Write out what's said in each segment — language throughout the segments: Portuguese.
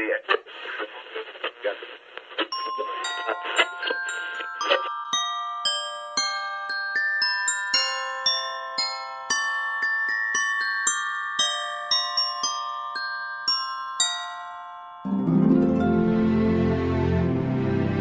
see it.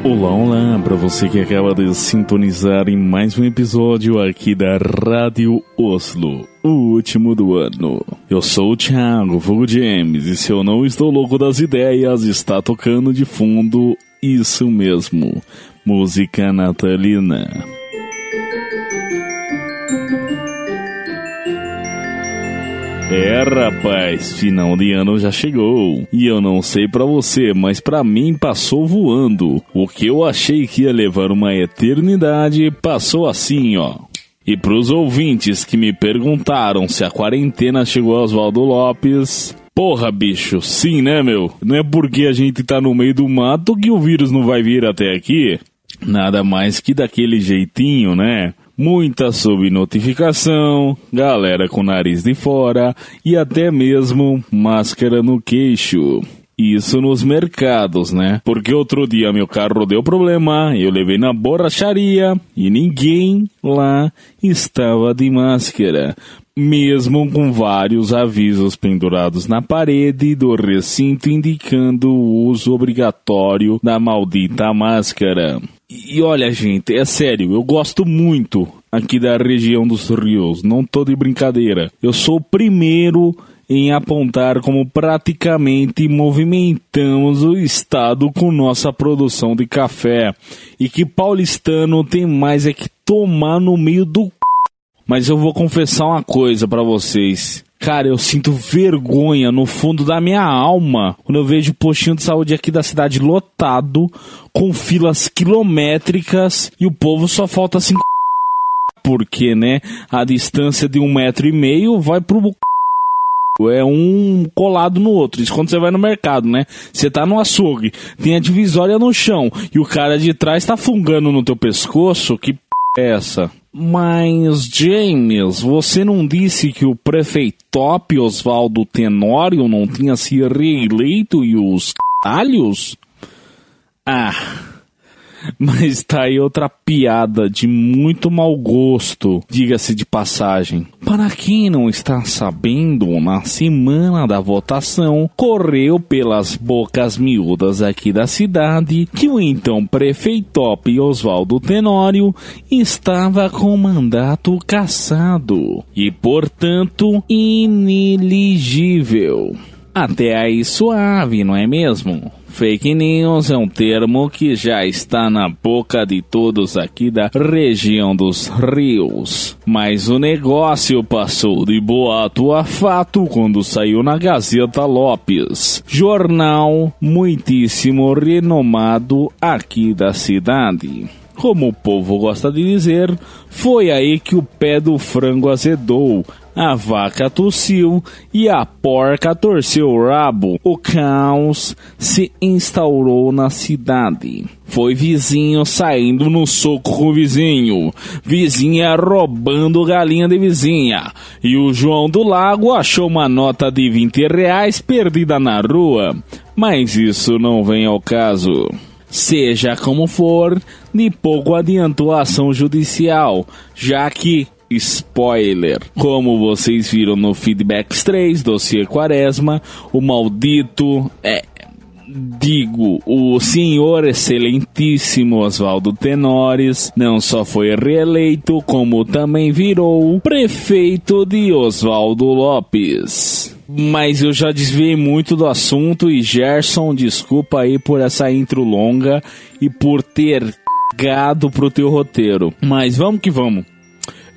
Olá, olá, para você que acaba de sintonizar em mais um episódio aqui da Rádio Oslo, o último do ano. Eu sou o Thiago Fogo James e se eu não estou louco das ideias, está tocando de fundo isso mesmo, música natalina. É, rapaz, final de ano já chegou. E eu não sei para você, mas para mim passou voando. O que eu achei que ia levar uma eternidade passou assim, ó. E pros ouvintes que me perguntaram se a quarentena chegou a Oswaldo Lopes, Porra, bicho, sim, né, meu? Não é porque a gente tá no meio do mato que o vírus não vai vir até aqui. Nada mais que daquele jeitinho, né? Muita subnotificação, galera com nariz de fora e até mesmo máscara no queixo. Isso nos mercados, né? Porque outro dia meu carro deu problema, eu levei na borracharia e ninguém lá estava de máscara. Mesmo com vários avisos pendurados na parede do recinto indicando o uso obrigatório da maldita máscara. E olha, gente, é sério, eu gosto muito aqui da região dos rios, não tô de brincadeira. Eu sou o primeiro em apontar como praticamente movimentamos o estado com nossa produção de café e que paulistano tem mais é que tomar no meio do mas eu vou confessar uma coisa para vocês. Cara, eu sinto vergonha no fundo da minha alma quando eu vejo o postinho de saúde aqui da cidade lotado, com filas quilométricas e o povo só falta cinco. Porque, né? A distância de um metro e meio vai pro é um colado no outro. Isso quando você vai no mercado, né? Você tá no açougue, tem a divisória no chão e o cara de trás tá fungando no teu pescoço. Que essa? Mas, James, você não disse que o prefeitop Oswaldo Tenório não tinha se reeleito e os calhos? Ah, mas tá aí outra piada de muito mau gosto, diga-se de passagem. Para quem não está sabendo, na semana da votação, correu pelas bocas miúdas aqui da cidade que o então prefeitop Oswaldo Tenório estava com mandato cassado e, portanto, ineligível. Até aí suave, não é mesmo? Fake news é um termo que já está na boca de todos aqui da região dos rios. Mas o negócio passou de boato a fato quando saiu na Gazeta Lopes, jornal muitíssimo renomado aqui da cidade. Como o povo gosta de dizer, foi aí que o pé do frango azedou a vaca tossiu e a porca torceu o rabo. O caos se instaurou na cidade. Foi vizinho saindo no soco com o vizinho, vizinha roubando galinha de vizinha, e o João do Lago achou uma nota de 20 reais perdida na rua. Mas isso não vem ao caso. Seja como for, de pouco adiantou a ação judicial, já que spoiler. Como vocês viram no Feedbacks 3, dossiê Quaresma, o maldito é digo, o senhor excelentíssimo Oswaldo Tenores não só foi reeleito, como também virou prefeito de Oswaldo Lopes. Mas eu já desviei muito do assunto e Gerson, desculpa aí por essa intro longa e por ter gado pro teu roteiro. Mas vamos que vamos.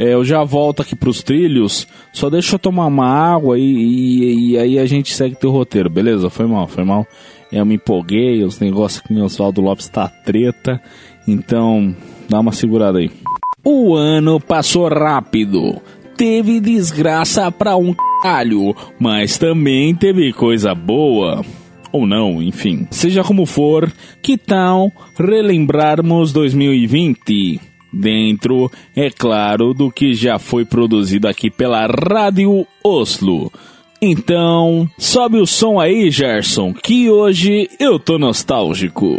É, eu já volto aqui pros trilhos. Só deixa eu tomar uma água e, e, e aí a gente segue teu roteiro, beleza? Foi mal, foi mal. Eu me empolguei, os negócios que o Oswaldo Lopes tá treta. Então, dá uma segurada aí. O ano passou rápido. Teve desgraça pra um caralho, mas também teve coisa boa ou não, enfim. Seja como for, que tal relembrarmos 2020? Dentro, é claro, do que já foi produzido aqui pela Rádio Oslo. Então, sobe o som aí, Gerson, que hoje eu tô nostálgico.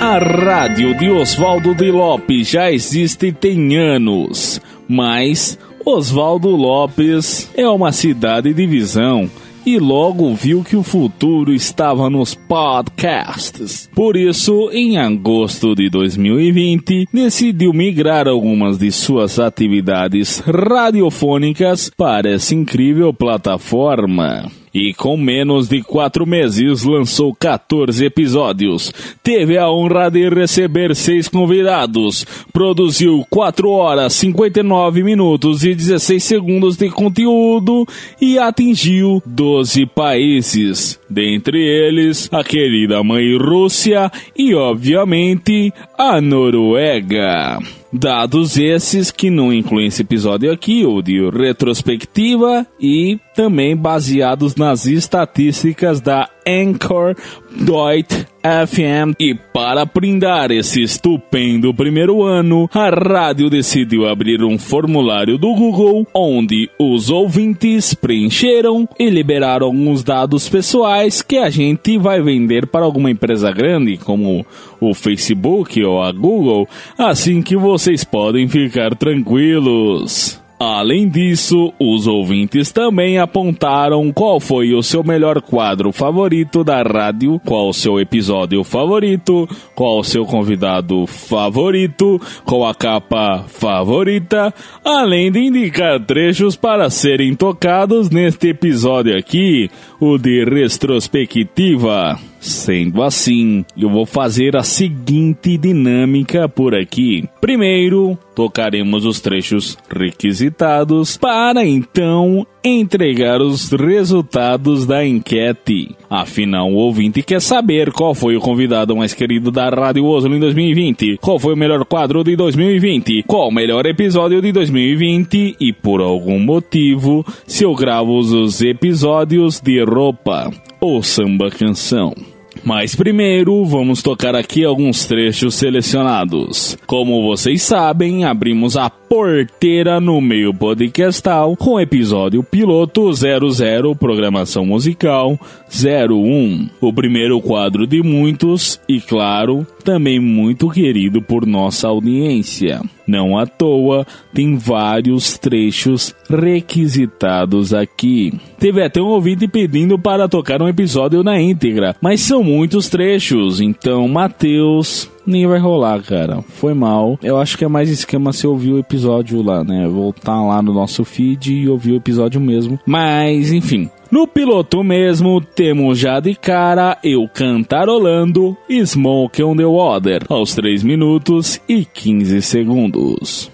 A rádio de Oswaldo de Lopes já existe tem anos, mas Oswaldo Lopes é uma cidade de visão e logo viu que o futuro estava nos podcasts. Por isso, em agosto de 2020, decidiu migrar algumas de suas atividades radiofônicas para essa incrível plataforma e com menos de quatro meses lançou 14 episódios. Teve a honra de receber seis convidados, produziu 4 horas 59 minutos e 16 segundos de conteúdo e atingiu 12 países, dentre eles a querida mãe Rússia e, obviamente, a Noruega. Dados esses que não incluem esse episódio aqui, o de retrospectiva, e também baseados nas estatísticas da Anchor Dot FM. E para brindar esse estupendo primeiro ano, a rádio decidiu abrir um formulário do Google onde os ouvintes preencheram e liberaram alguns dados pessoais que a gente vai vender para alguma empresa grande, como o Facebook ou a Google, assim que vocês podem ficar tranquilos. Além disso, os ouvintes também apontaram qual foi o seu melhor quadro favorito da rádio, qual o seu episódio favorito, qual o seu convidado favorito, qual a capa favorita, além de indicar trechos para serem tocados neste episódio aqui, o de retrospectiva. Sendo assim, eu vou fazer a seguinte dinâmica por aqui. Primeiro, tocaremos os trechos requisitados para então entregar os resultados da enquete. Afinal, o ouvinte quer saber qual foi o convidado mais querido da Rádio Oslo em 2020, qual foi o melhor quadro de 2020, qual o melhor episódio de 2020 e por algum motivo, se eu gravo os episódios de roupa ou samba canção. Mas primeiro, vamos tocar aqui alguns trechos selecionados. Como vocês sabem, abrimos a porteira no meio podcastal com o episódio piloto 00 Programação Musical 01. O primeiro quadro de muitos e, claro, também muito querido por nossa audiência. Não à toa, tem vários trechos requisitados aqui. Teve até um ouvinte pedindo para tocar um episódio na íntegra, mas são muitos trechos, então, Matheus, nem vai rolar, cara. Foi mal. Eu acho que é mais esquema se ouvir o episódio lá, né? Voltar lá no nosso feed e ouvir o episódio mesmo. Mas, enfim. No piloto mesmo, temos já de cara eu cantarolando Smoke on the Water aos 3 minutos e 15 segundos.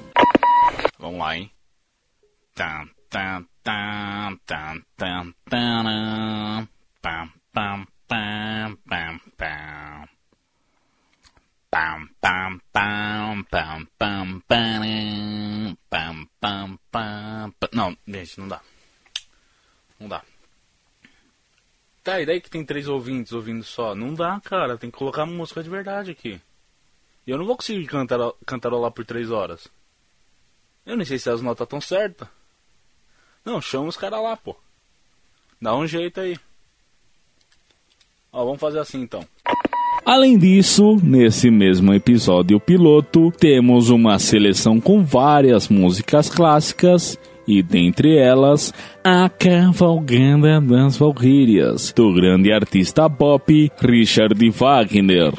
Vamos lá, hein? Tam, tam, tam, tam, tam, tam, pam, pam, pam, pam. Pam, pam, pam, pam, pam, pam, pam. Não, gente, não dá. Não dá. Tá, e daí que tem três ouvintes ouvindo só? Não dá, cara. Tem que colocar música de verdade aqui. E eu não vou conseguir cantar, cantarolar por três horas. Eu nem sei se as notas estão certas. Não, chama os caras lá, pô. Dá um jeito aí. Ó, vamos fazer assim então. Além disso, nesse mesmo episódio piloto, temos uma seleção com várias músicas clássicas e dentre elas a Cavalganda das Valquírias, do grande artista pop Richard Wagner.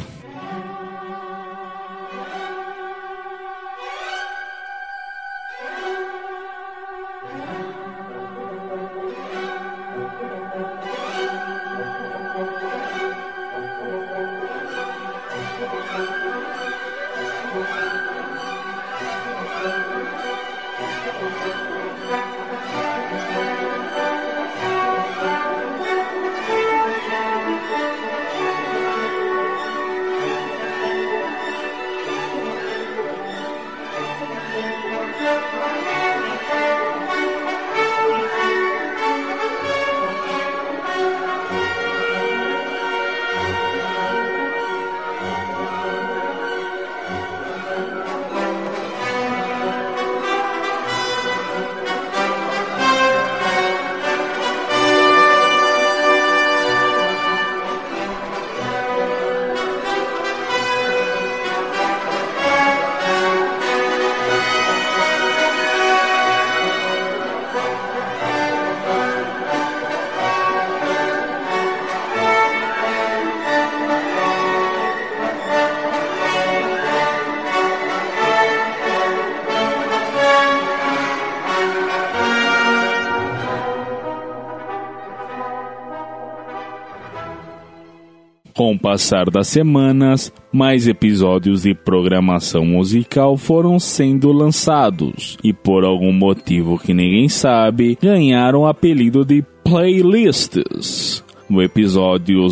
Com o passar das semanas, mais episódios de programação musical foram sendo lançados e, por algum motivo que ninguém sabe, ganharam o apelido de playlists. No episódio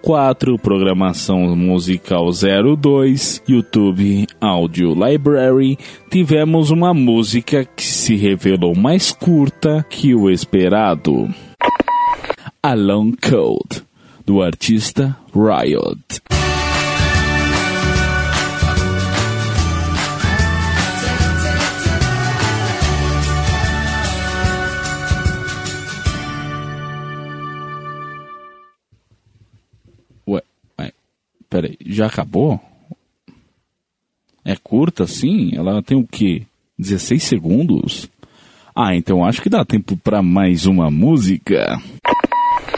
04, Programação Musical 02, YouTube Audio Library, tivemos uma música que se revelou mais curta que o esperado. A Long Code, do artista Riot. Ué, ué, peraí, já acabou? É curta assim? Ela tem o quê? 16 segundos? Ah, então acho que dá tempo para mais uma música.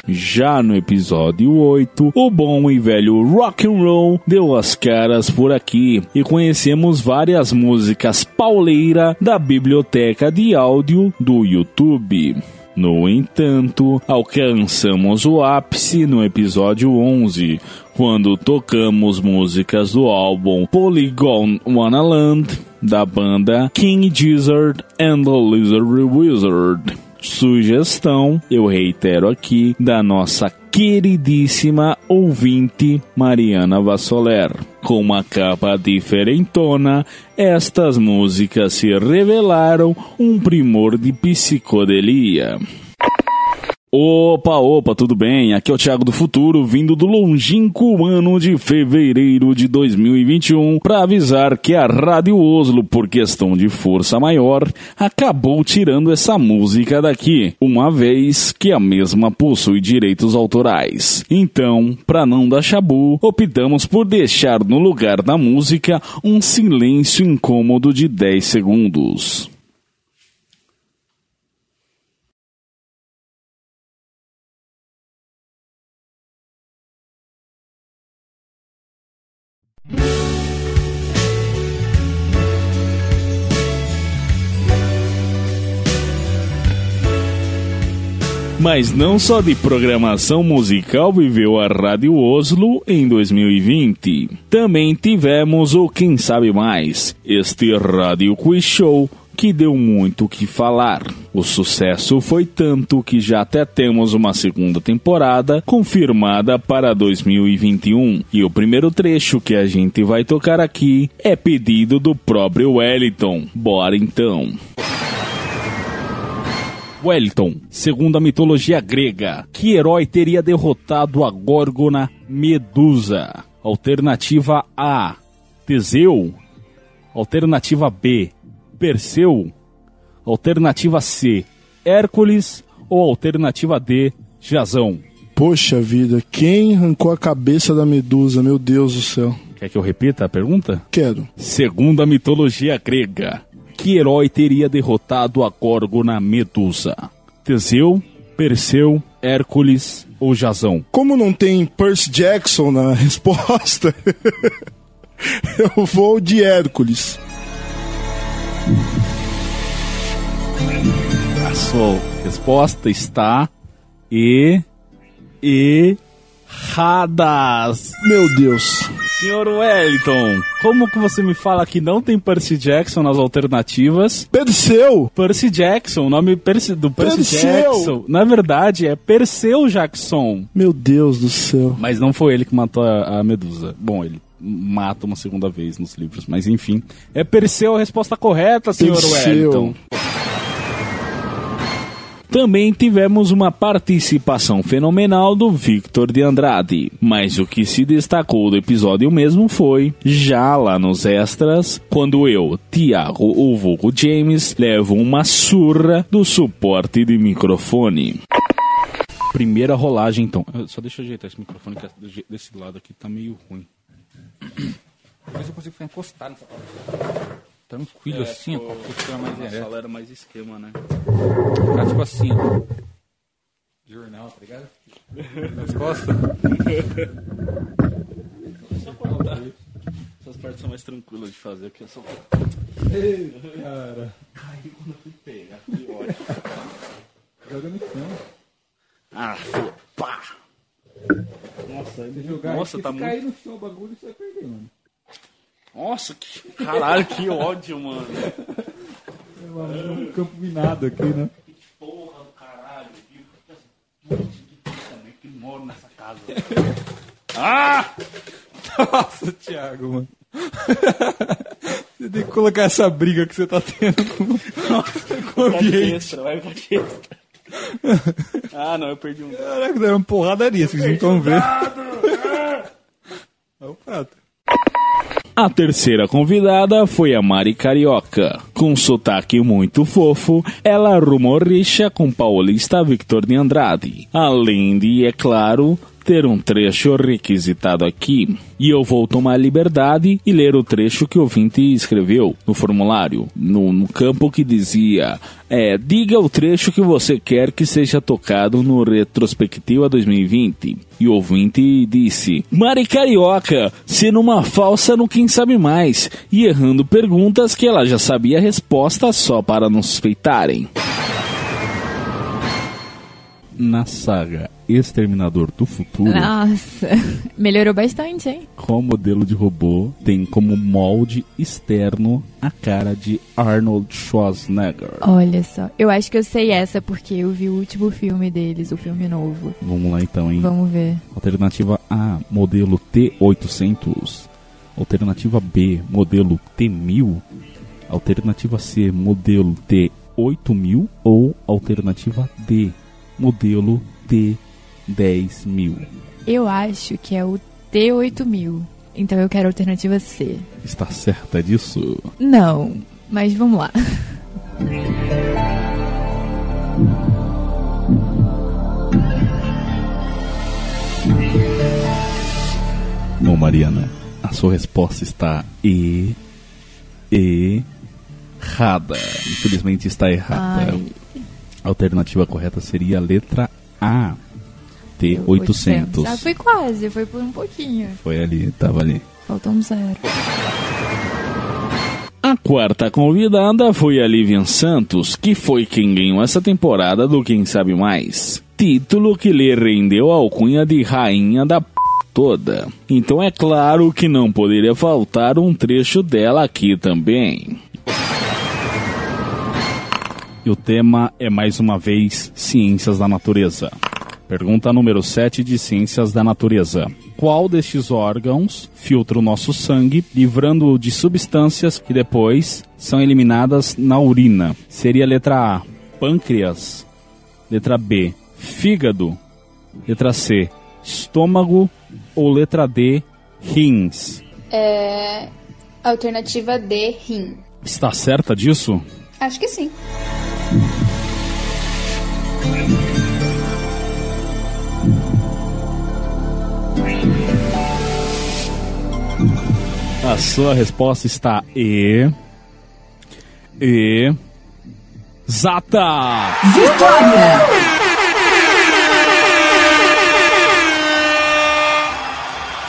Já no episódio 8, o bom e velho rock and roll deu as caras por aqui e conhecemos várias músicas pauleira da biblioteca de áudio do YouTube. No entanto, alcançamos o ápice no episódio 11, quando tocamos músicas do álbum Polygon Wonderland da banda King Gizzard and the Lizard Wizard. Sugestão, eu reitero aqui, da nossa queridíssima ouvinte Mariana Vassoler. Com uma capa diferentona, estas músicas se revelaram um primor de psicodelia. Opa, opa, tudo bem? Aqui é o Thiago do Futuro, vindo do longínquo ano de fevereiro de 2021, para avisar que a Rádio Oslo, por questão de força maior, acabou tirando essa música daqui, uma vez que a mesma possui direitos autorais. Então, para não dar chabu, optamos por deixar no lugar da música um silêncio incômodo de 10 segundos. Mas não só de programação musical viveu a Rádio Oslo em 2020. Também tivemos o Quem Sabe Mais, este Rádio Quiz Show que deu muito o que falar. O sucesso foi tanto que já até temos uma segunda temporada confirmada para 2021. E o primeiro trecho que a gente vai tocar aqui é pedido do próprio Wellington. Bora então! Wellington, segundo a mitologia grega, que herói teria derrotado a Górgona Medusa? Alternativa A: Teseu. Alternativa B: Perseu. Alternativa C: Hércules. Ou alternativa D: Jazão. Poxa vida, quem arrancou a cabeça da Medusa? Meu Deus do céu. Quer que eu repita a pergunta? Quero. Segundo a mitologia grega, que herói teria derrotado a Górgona Medusa? Teseu, Perseu, Hércules ou Jazão? Como não tem Percy Jackson na resposta, eu vou de Hércules. A sua resposta está e erradas. Meu Deus. Senhor Wellington, como que você me fala que não tem Percy Jackson nas alternativas? Perseu. Percy Jackson, o nome Percy, do Percy Perseu. Jackson, na verdade é Perseu Jackson. Meu Deus do céu. Mas não foi ele que matou a, a Medusa. Bom, ele mata uma segunda vez nos livros, mas enfim. É Perseu a resposta correta, senhor Perseu. Wellington. Também tivemos uma participação fenomenal do Victor de Andrade, mas o que se destacou do episódio mesmo foi, já lá nos extras, quando eu, Tiago ou vulgo James, levo uma surra do suporte de microfone. Primeira rolagem então. Só deixa eu ajeitar esse microfone que é desse lado aqui tá meio ruim. Talvez eu consiga ficar encostado nessa. Tranquilo assim, ó, com a postura mais ereta. era mais esquema, né? Ficar tipo assim, ó. Jornal, tá ligado? Nas costas. Essas partes são mais tranquilas de fazer, porque é só. Cara. Aí quando eu fui pegar, que ótimo. Joga no chão. Ah, pá! Jogar Nossa, tá se muito- cair no chão o bagulho, você vai perder, mano. Nossa, que. Caralho, que ódio, mano. É um campo minado aqui, né? Porra do caralho, viu? também que moro nessa casa. Ah! Nossa, Thiago, mano. Você tem que colocar essa briga que você tá tendo com, com o ambiente. Extra, vai pra extra. Ah, não, eu perdi um. Caraca, deram uma porradaria, vocês não estão vendo. É o prato. A terceira convidada foi a Mari Carioca. Com sotaque muito fofo, ela arrumou rixa com paulista Victor de Andrade. Além de, é claro, ter um trecho requisitado aqui. E eu vou tomar liberdade e ler o trecho que o ouvinte escreveu no formulário, no, no campo que dizia: é, diga o trecho que você quer que seja tocado no Retrospectiva 2020. E o ouvinte disse: Mari Carioca, sendo uma falsa no Quem Sabe Mais, e errando perguntas que ela já sabia a resposta só para não suspeitarem. Na saga Exterminador do Futuro, Nossa, melhorou bastante, hein? qual modelo de robô tem como molde externo a cara de Arnold Schwarzenegger? Olha só, eu acho que eu sei essa porque eu vi o último filme deles, o filme novo. Vamos lá então, hein? Vamos ver. Alternativa A, modelo T800. Alternativa B, modelo T1000. Alternativa C, modelo T8000. Ou alternativa D, modelo T10000. Eu acho que é o T8000. Então eu quero a alternativa C. Está certa disso? Não, mas vamos lá. Bom, Mariana, a sua resposta está E. Errada. Infelizmente está errada. Ai. A alternativa correta seria a letra A. T800. Ah, foi quase, foi por um pouquinho. Foi ali, tava ali. Faltou um zero. A quarta convidada foi a Livian Santos, que foi quem ganhou essa temporada do Quem Sabe Mais. Título que lhe rendeu a alcunha de rainha da p toda. Então é claro que não poderia faltar um trecho dela aqui também. E o tema é mais uma vez Ciências da Natureza. Pergunta número 7 de Ciências da Natureza. Qual destes órgãos filtra o nosso sangue, livrando-o de substâncias que depois são eliminadas na urina? Seria letra A, pâncreas. Letra B, fígado. Letra C, estômago. Ou letra D, rins. É. Alternativa D, rim. Está certa disso? Acho que sim. A sua resposta está E. E. Zata!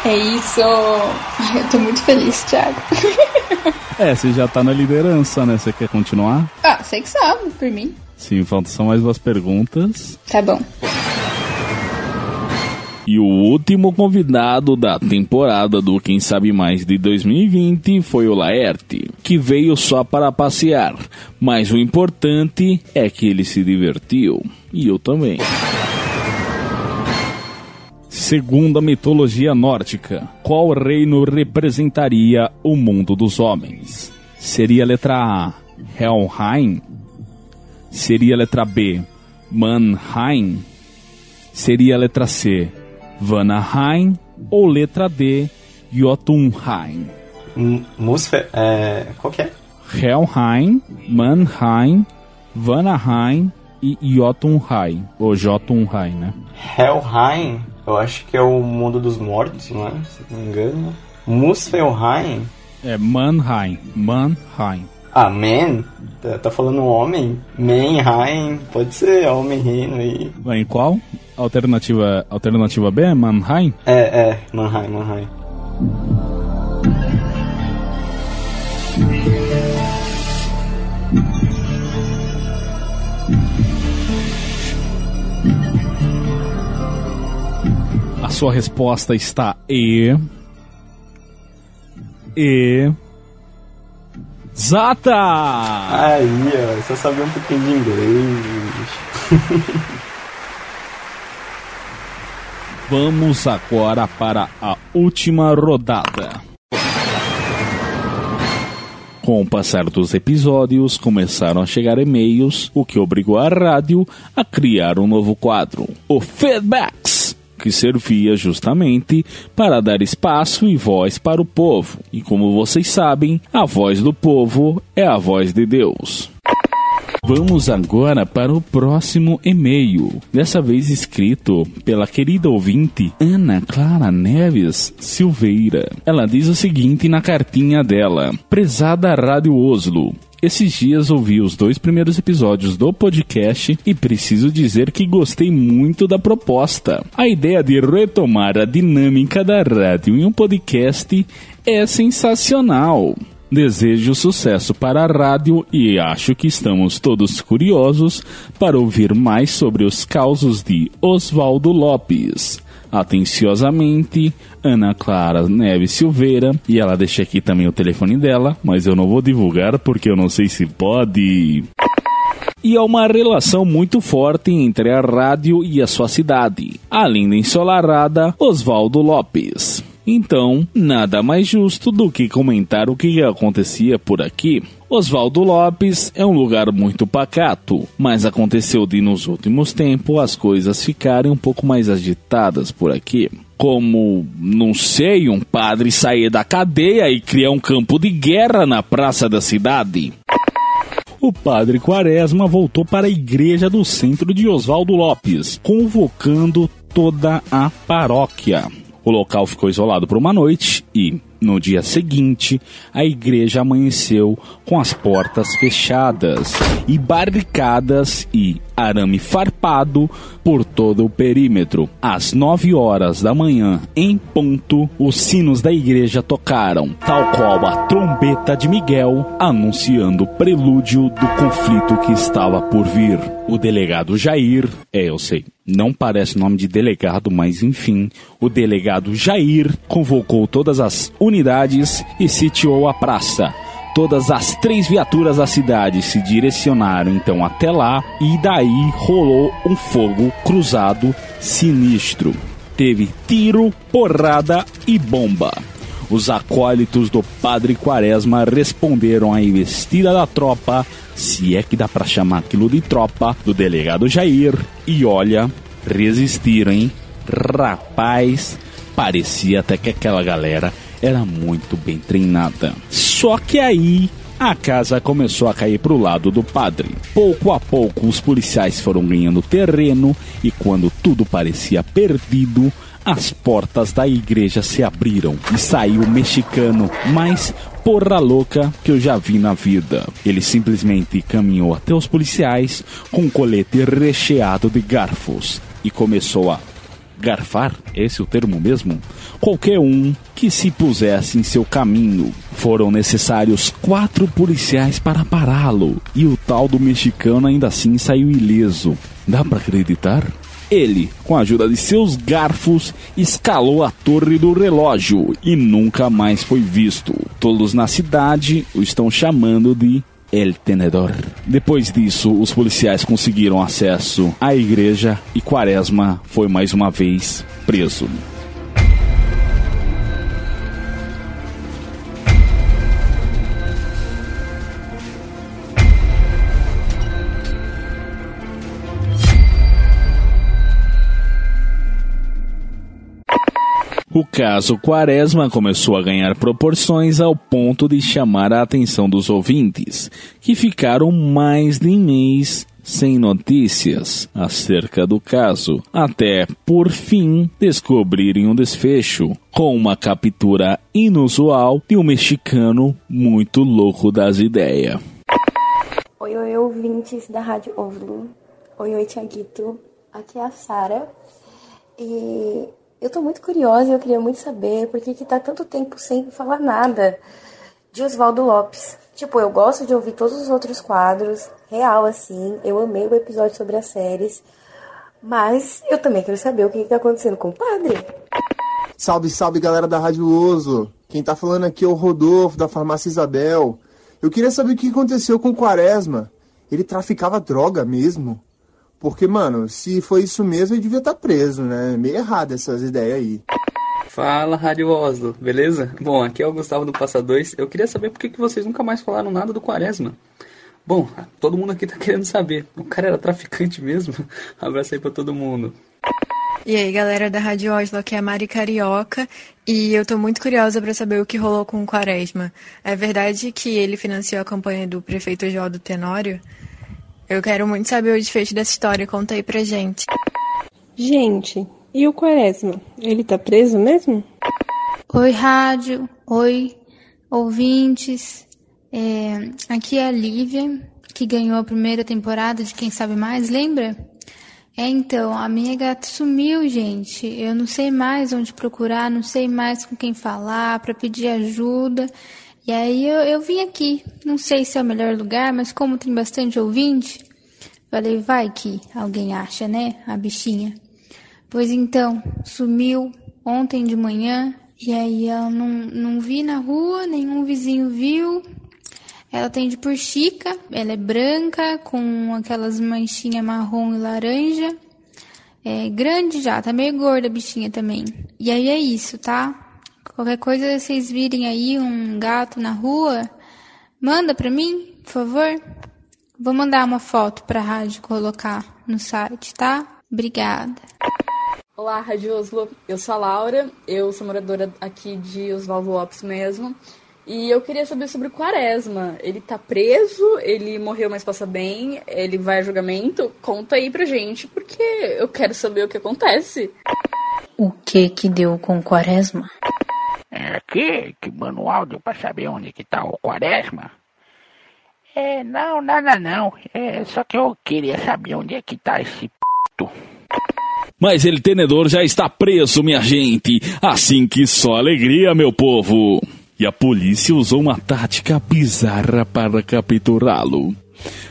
É isso. Ai, eu tô muito feliz, Thiago. É, você já tá na liderança, né? Você quer continuar? ah, sei que sabe, por mim. Sim, faltam só mais duas perguntas. Tá bom. E o último convidado da temporada do Quem Sabe Mais de 2020 foi o Laerte, que veio só para passear. Mas o importante é que ele se divertiu. E eu também. Segundo a mitologia nórdica, qual reino representaria o mundo dos homens? Seria a letra A, Helheim? Seria a letra B, Mannheim? Seria a letra C, Vanaheim? Ou letra D, Jotunheim? M- Musfe... É... Qual que é? Helheim, Mannheim, Vanaheim e Jotunheim. Ou Jotunheim, né? Helheim, eu acho que é o mundo dos mortos, não é? Se não me engano. Muspelheim? É Mannheim, Mannheim. Ah, man? Tá, tá falando homem? Manheim? Pode ser homem reino aí. Em qual? Alternativa, alternativa B é Mannheim? É, é, Mannheim, Mannheim. Sua resposta está E. E. Zata! Aí, ó, só sabia um pouquinho de inglês. Vamos agora para a última rodada. Com o passar dos episódios, começaram a chegar e-mails, o que obrigou a rádio a criar um novo quadro, o Feedbacks, que servia justamente para dar espaço e voz para o povo. E como vocês sabem, a voz do povo é a voz de Deus. Vamos agora para o próximo e-mail, dessa vez escrito pela querida ouvinte Ana Clara Neves Silveira. Ela diz o seguinte na cartinha dela: Prezada Rádio Oslo, esses dias ouvi os dois primeiros episódios do podcast e preciso dizer que gostei muito da proposta. A ideia de retomar a dinâmica da rádio em um podcast é sensacional. Desejo sucesso para a rádio e acho que estamos todos curiosos para ouvir mais sobre os causos de Oswaldo Lopes. Atenciosamente, Ana Clara Neves Silveira. E ela deixa aqui também o telefone dela, mas eu não vou divulgar porque eu não sei se pode. E há uma relação muito forte entre a rádio e a sua cidade, a linda ensolarada Oswaldo Lopes. Então, nada mais justo do que comentar o que acontecia por aqui. Oswaldo Lopes é um lugar muito pacato, mas aconteceu de nos últimos tempos as coisas ficarem um pouco mais agitadas por aqui. Como, não sei, um padre sair da cadeia e criar um campo de guerra na praça da cidade. O padre Quaresma voltou para a igreja do centro de Oswaldo Lopes, convocando toda a paróquia. O local ficou isolado por uma noite e, no dia seguinte, a igreja amanheceu com as portas fechadas e barricadas e arame farpado por todo o perímetro. Às nove horas da manhã, em ponto, os sinos da igreja tocaram, tal qual a trombeta de Miguel, anunciando o prelúdio do conflito que estava por vir. O delegado Jair, é, eu sei, não parece nome de delegado, mas enfim, o delegado Jair convocou todas as unidades e sitiou a praça. Todas as três viaturas da cidade se direcionaram então até lá e daí rolou um fogo cruzado sinistro. Teve tiro, porrada e bomba. Os acólitos do Padre Quaresma responderam à investida da tropa, se é que dá para chamar aquilo de tropa, do delegado Jair. E olha, resistiram, hein? Rapaz, parecia até que aquela galera era muito bem treinada. Só que aí a casa começou a cair para o lado do padre. Pouco a pouco, os policiais foram ganhando terreno e quando tudo parecia perdido, as portas da igreja se abriram e saiu o mexicano mais porra louca que eu já vi na vida. Ele simplesmente caminhou até os policiais com um colete recheado de garfos e começou a garfar, esse é o termo mesmo? Qualquer um que se pusesse em seu caminho. Foram necessários quatro policiais para pará-lo e o tal do mexicano ainda assim saiu ileso. Dá para acreditar? Ele, com a ajuda de seus garfos, escalou a torre do relógio e nunca mais foi visto. Todos na cidade o estão chamando de El Tenedor. Depois disso, os policiais conseguiram acesso à igreja e Quaresma foi mais uma vez preso. O caso Quaresma começou a ganhar proporções ao ponto de chamar a atenção dos ouvintes, que ficaram mais de mês sem notícias acerca do caso, até por fim descobrirem um desfecho com uma captura inusual de um mexicano muito louco das ideias. Oi, oi, ouvintes da Rádio Ovlin. Oi, oi, Tiaguito. Aqui é a Sara. E eu tô muito curiosa e eu queria muito saber por que tá tanto tempo sem falar nada de Oswaldo Lopes. Tipo, eu gosto de ouvir todos os outros quadros, real assim. Eu amei o episódio sobre as séries, Mas eu também quero saber o que está acontecendo com o padre. Salve, salve galera da Rádio Oso. Quem tá falando aqui é o Rodolfo da Farmácia Isabel. Eu queria saber o que aconteceu com o Quaresma. Ele traficava droga mesmo? Porque, mano, se foi isso mesmo, ele devia estar tá preso, né? Meio errado essas ideias aí. Fala, Rádio Oslo, beleza? Bom, aqui é o Gustavo do Passa 2. Eu queria saber por que, que vocês nunca mais falaram nada do Quaresma. Bom, todo mundo aqui tá querendo saber. O cara era traficante mesmo? Abraço aí pra todo mundo. E aí, galera da Rádio Oslo, aqui é a Mari Carioca e eu tô muito curiosa para saber o que rolou com o Quaresma. É verdade que ele financiou a campanha do prefeito João do Tenório? Eu quero muito saber o desfecho dessa história, conta aí pra gente. Gente, e o Quaresma? Ele tá preso mesmo? Oi, rádio. Oi, ouvintes. É, aqui é a Lívia, que ganhou a primeira temporada de Quem Sabe Mais, lembra? É, então, a minha gata sumiu, gente. Eu não sei mais onde procurar, não sei mais com quem falar para pedir ajuda. E aí eu, eu vim aqui. Não sei se é o melhor lugar, mas como tem bastante ouvinte, falei, vai que alguém acha, né? A bichinha. Pois então, sumiu ontem de manhã. E aí eu não, não vi na rua, nenhum vizinho viu. Ela atende por Chica, ela é branca, com aquelas manchinhas marrom e laranja. É grande já, tá meio gorda a bichinha também. E aí é isso, tá? Qualquer coisa vocês virem aí um gato na rua, manda pra mim, por favor. Vou mandar uma foto pra rádio colocar no site, tá? Obrigada. Olá, Rádio Oslo. Eu sou a Laura, eu sou moradora aqui de Oswaldo Lopes mesmo. E eu queria saber sobre o Quaresma. Ele tá preso, ele morreu, mas passa bem, ele vai a julgamento? Conta aí pra gente, porque eu quero saber o que acontece. O que que deu com o Quaresma? É, aqui, que manual deu pra saber onde que tá o Quaresma? É, não, nada não. É, só que eu queria saber onde é que tá esse p... Mas ele tenedor já está preso, minha gente. Assim que só alegria, meu povo e a polícia usou uma tática bizarra para capturá-lo.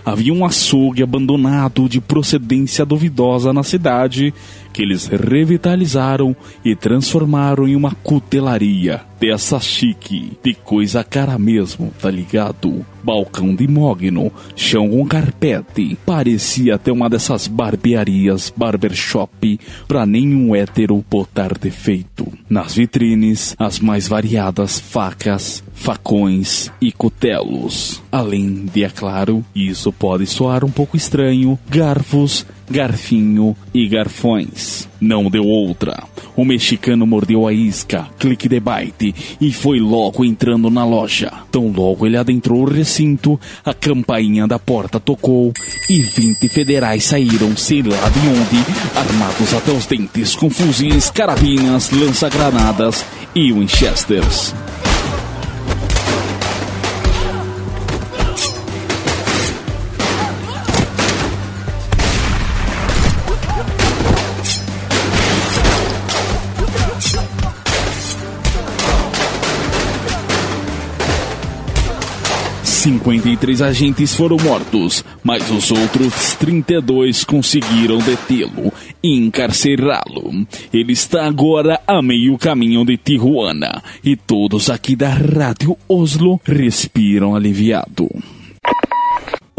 Havia um açougue abandonado de procedência duvidosa na cidade que eles revitalizaram e transformaram em uma cutelaria dessa chique, de coisa cara mesmo, tá ligado? Balcão de mogno, chão com carpete, parecia até uma dessas barbearias, barbershop, pra nenhum hétero botar defeito. Nas vitrines, as mais variadas facas, facões e cutelos. Além de, é claro, isso pode soar um pouco estranho, garfos, garfinho e garfões. Não deu outra. O mexicano mordeu a isca, clique de byte e foi logo entrando na loja. Tão logo ele adentrou o recinto, a campainha da porta tocou e 20 federais saíram, sei lá de onde, armados até os dentes com fuzis, carabinas, lança-granadas e Winchesters. 53 agentes foram mortos, mas os outros 32 conseguiram detê-lo e encarcerá-lo. Ele está agora a meio caminho de Tijuana e todos aqui da Rádio Oslo respiram aliviado.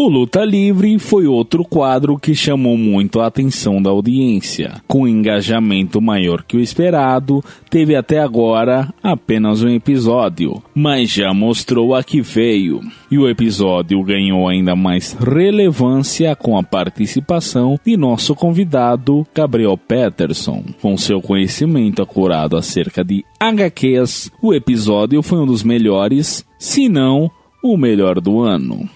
O Luta Livre foi outro quadro que chamou muito a atenção da audiência. Com engajamento maior que o esperado, teve até agora apenas um episódio, mas já mostrou a que veio. E o episódio ganhou ainda mais relevância com a participação de nosso convidado Gabriel Peterson. Com seu conhecimento acurado acerca de HQs, o episódio foi um dos melhores, se não o melhor do ano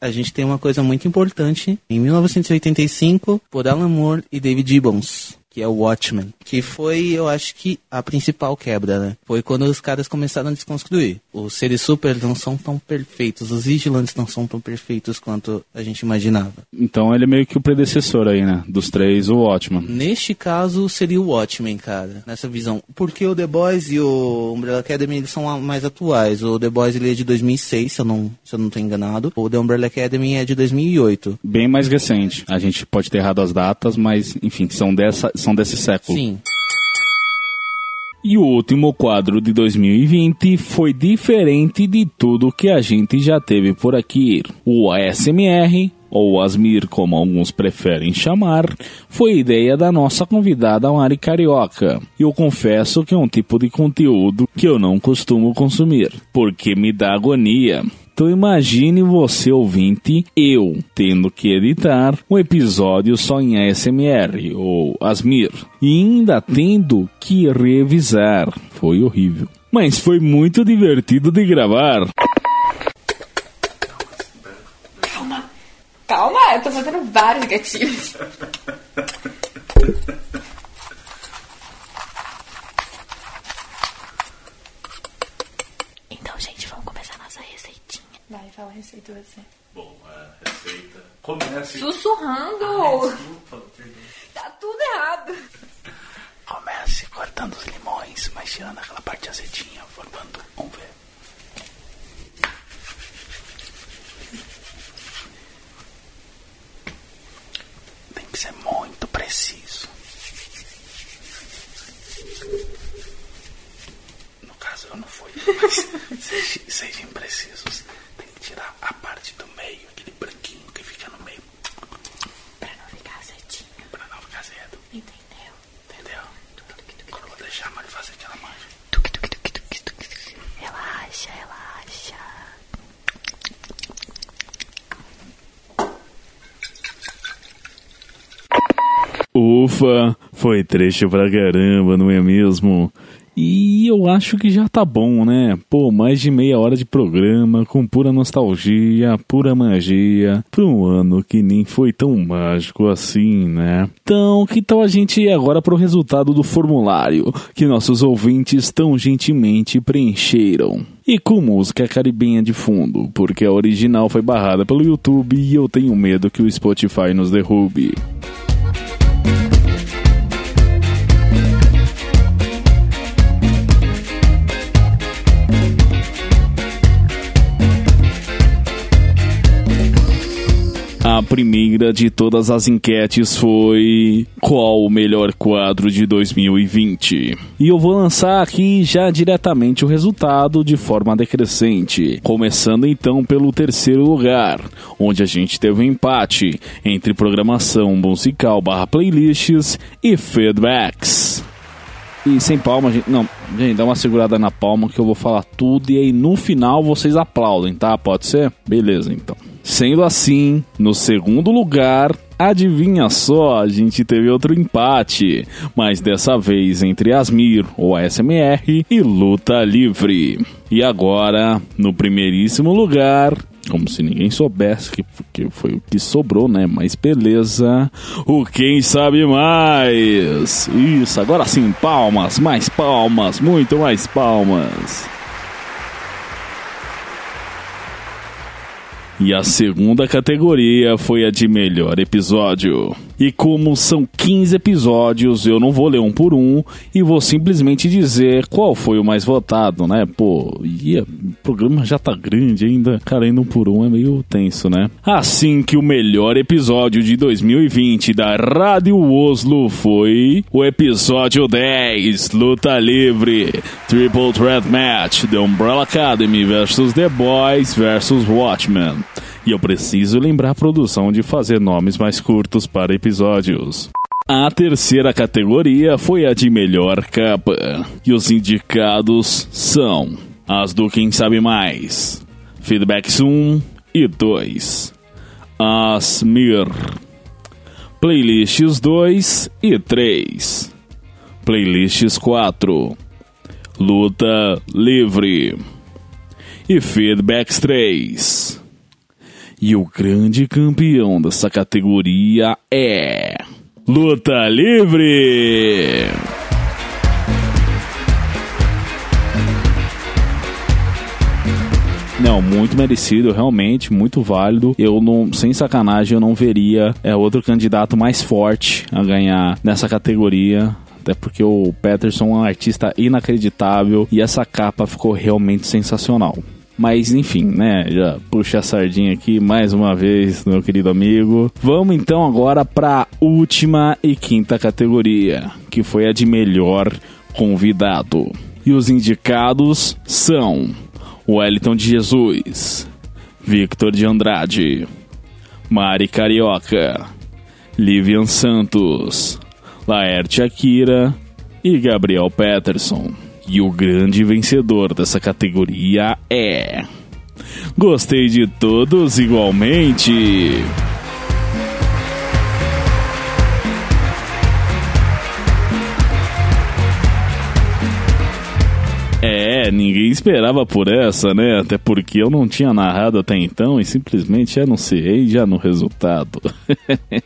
a gente tem uma coisa muito importante. Em 1985, por Alan Moore e David Gibbons. Que é o Watchmen, que foi, eu acho que, a principal quebra, né? Foi quando os caras começaram a desconstruir. Os seres super não são tão perfeitos, os vigilantes não são tão perfeitos quanto a gente imaginava. Então ele é meio que o predecessor aí, né? Dos três, o Watchman. Neste caso, seria o Watchmen, cara, nessa visão. Porque o The Boys e o Umbrella Academy, eles são mais atuais. O The Boys, ele é de 2006, se eu não, se eu não tô enganado. O The Umbrella Academy é de 2008. Bem mais recente. A gente pode ter errado as datas, mas, enfim, são, dessa, são desse século. Sim. E o último quadro de 2020 foi diferente de tudo que a gente já teve por aqui. O ASMR, ou Asmir, como alguns preferem chamar, foi ideia da nossa convidada Mari Carioca. E eu confesso que é um tipo de conteúdo que eu não costumo consumir, porque me dá agonia. Então imagine você ouvinte, eu tendo que editar um episódio só em ASMR ou Asmir e ainda tendo que revisar. Foi horrível. Mas foi muito divertido de gravar. Calma. Calma, eu tô fazendo vários gatilhos. Então, gente, vamos começar a nossa receitinha. Vai, fala a receita. Bom, a receita comece. Sussurrando! tá tudo errado. Comece cortando os limões, mas tirando aquela parte azedinha, formando um V. Tem que ser muito preciso. No caso eu não fui, mas seja- sejam precisos. Tem que tirar a parte do meio, aquele branquinho que fica no meio. Pra não ficar azedinho. Pra não ficar azedo. Entendeu? Entendeu? Agora eu vou deixar a Mari fazer aquela mancha. Relaxa, relaxa. Ufa, foi trecho pra caramba, não é mesmo? E eu acho que já tá bom, né? Pô, mais de meia hora de programa, com pura nostalgia, pura magia, pra um ano que nem foi tão mágico assim, né? Então, que tal a gente ir agora pro resultado do formulário que nossos ouvintes tão gentilmente preencheram? E com música caribenha de fundo, porque a original foi barrada pelo YouTube e eu tenho medo que o Spotify nos derrube. A primeira de todas as enquetes foi qual o melhor quadro de 2020? E eu vou lançar aqui já diretamente o resultado de forma decrescente, começando então pelo terceiro lugar, onde a gente teve um empate entre programação musical barra playlists e feedbacks. E sem palma, gente. Não, gente, dá uma segurada na palma que eu vou falar tudo e aí no final vocês aplaudem, tá? Pode ser? Beleza, então. Sendo assim, no segundo lugar, adivinha só, a gente teve outro empate, mas dessa vez entre Asmir, ou ASMR, e Luta Livre. E agora, no primeiríssimo lugar, como se ninguém soubesse que, que foi o que sobrou, né? Mas beleza. O quem sabe mais? Isso, agora sim, palmas, mais palmas, muito mais palmas. E a segunda categoria foi a de melhor episódio. E como são 15 episódios, eu não vou ler um por um e vou simplesmente dizer qual foi o mais votado, né? Pô, e a- o programa já tá grande ainda, cara, indo um por um é meio tenso, né? Assim que o melhor episódio de 2020 da Rádio Oslo foi o episódio 10, Luta Livre, Triple Threat Match, The Umbrella Academy versus The Boys versus Watchmen. E eu preciso lembrar a produção de fazer nomes mais curtos para episódios. A terceira categoria foi a de melhor capa. E os indicados são as do Quem Sabe Mais, Feedbacks 1 e 2, as Mir, Playlists 2 e 3, Playlists 4, Luta Livre e Feedbacks 3. E o grande campeão dessa categoria é Luta Livre! Não, muito merecido, realmente, muito válido. Eu não, sem sacanagem, eu não veria é, outro candidato mais forte a ganhar nessa categoria. Até porque o Peterson é um artista inacreditável e essa capa ficou realmente sensacional. Mas enfim, né? Já puxei a sardinha aqui mais uma vez, meu querido amigo. Vamos então agora para a última e quinta categoria, que foi a de melhor convidado. E os indicados são Wellington de Jesus, Victor de Andrade, Mari Carioca, Livian Santos, Laerte Akira e Gabriel Peterson. E o grande vencedor dessa categoria é. Gostei de todos igualmente. É, ninguém esperava por essa, né? Até porque eu não tinha narrado até então e simplesmente anunciei já no resultado.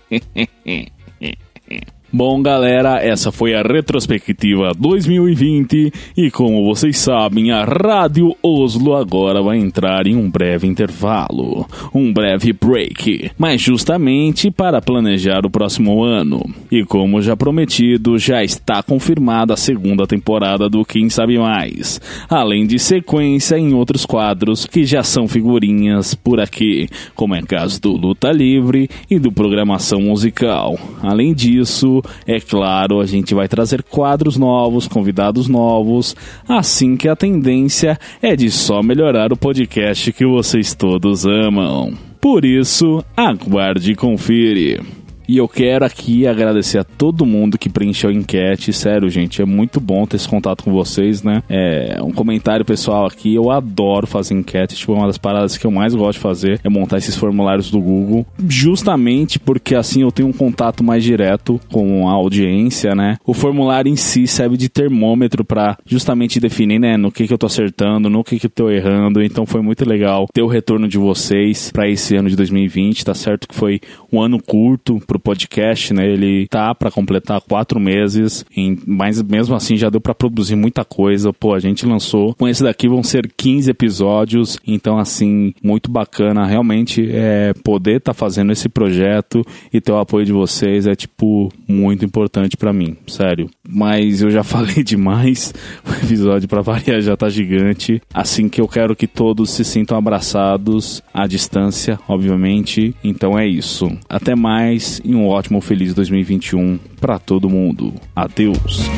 Bom, galera, essa foi a retrospectiva 2020 e como vocês sabem, a Rádio Oslo agora vai entrar em um breve intervalo, um breve break, mas justamente para planejar o próximo ano. E como já prometido, já está confirmada a segunda temporada do Quem Sabe Mais, além de sequência em outros quadros que já são figurinhas por aqui, como é caso do Luta Livre e do Programação Musical. Além disso, é claro, a gente vai trazer quadros novos, convidados novos, assim que a tendência é de só melhorar o podcast que vocês todos amam. Por isso, aguarde e confire. E eu quero aqui agradecer a todo mundo que preencheu a enquete. Sério, gente, é muito bom ter esse contato com vocês, né? É um comentário pessoal aqui. Eu adoro fazer enquete. Tipo, uma das paradas que eu mais gosto de fazer é montar esses formulários do Google. Justamente porque assim eu tenho um contato mais direto com a audiência, né? O formulário em si serve de termômetro para justamente definir, né, no que, que eu tô acertando, no que, que eu tô errando. Então foi muito legal ter o retorno de vocês para esse ano de 2020. Tá certo que foi um ano curto pro podcast, né? Ele tá para completar quatro meses, em, mas mesmo assim já deu para produzir muita coisa. Pô, a gente lançou. Com esse daqui vão ser 15 episódios, então assim, muito bacana. Realmente é poder estar tá fazendo esse projeto e ter o apoio de vocês é tipo muito importante para mim, sério. Mas eu já falei demais. O episódio para variar já tá gigante. Assim que eu quero que todos se sintam abraçados à distância, obviamente. Então é isso. Até mais e um ótimo feliz 2021 para todo mundo. Adeus.